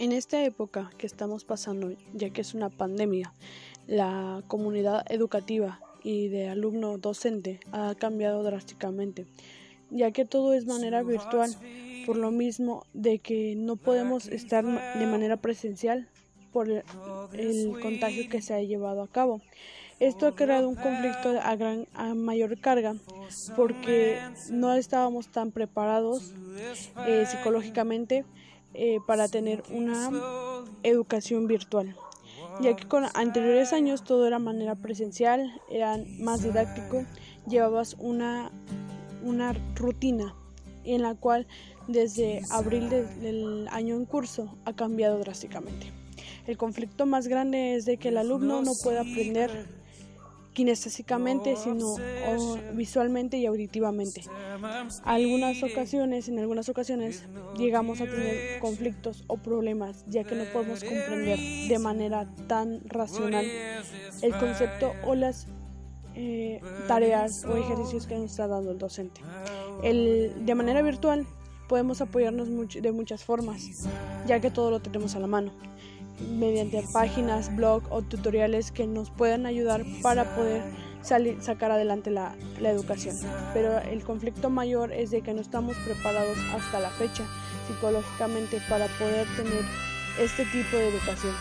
En esta época que estamos pasando, ya que es una pandemia, la comunidad educativa y de alumno docente ha cambiado drásticamente, ya que todo es manera virtual, por lo mismo de que no podemos estar de manera presencial por el contagio que se ha llevado a cabo. Esto ha creado un conflicto a, gran, a mayor carga porque no estábamos tan preparados eh, psicológicamente eh, para tener una educación virtual, ya que con anteriores años todo era manera presencial, era más didáctico, llevabas una, una rutina en la cual desde abril del año en curso ha cambiado drásticamente. El conflicto más grande es de que el alumno no puede aprender kinestésicamente, sino visualmente y auditivamente. Algunas ocasiones, en algunas ocasiones, llegamos a tener conflictos o problemas, ya que no podemos comprender de manera tan racional el concepto o las eh, tareas o ejercicios que nos está dando el docente. El, de manera virtual podemos apoyarnos de muchas formas, ya que todo lo tenemos a la mano mediante páginas, blog o tutoriales que nos puedan ayudar para poder salir, sacar adelante la, la educación. Pero el conflicto mayor es de que no estamos preparados hasta la fecha psicológicamente para poder tener este tipo de educación.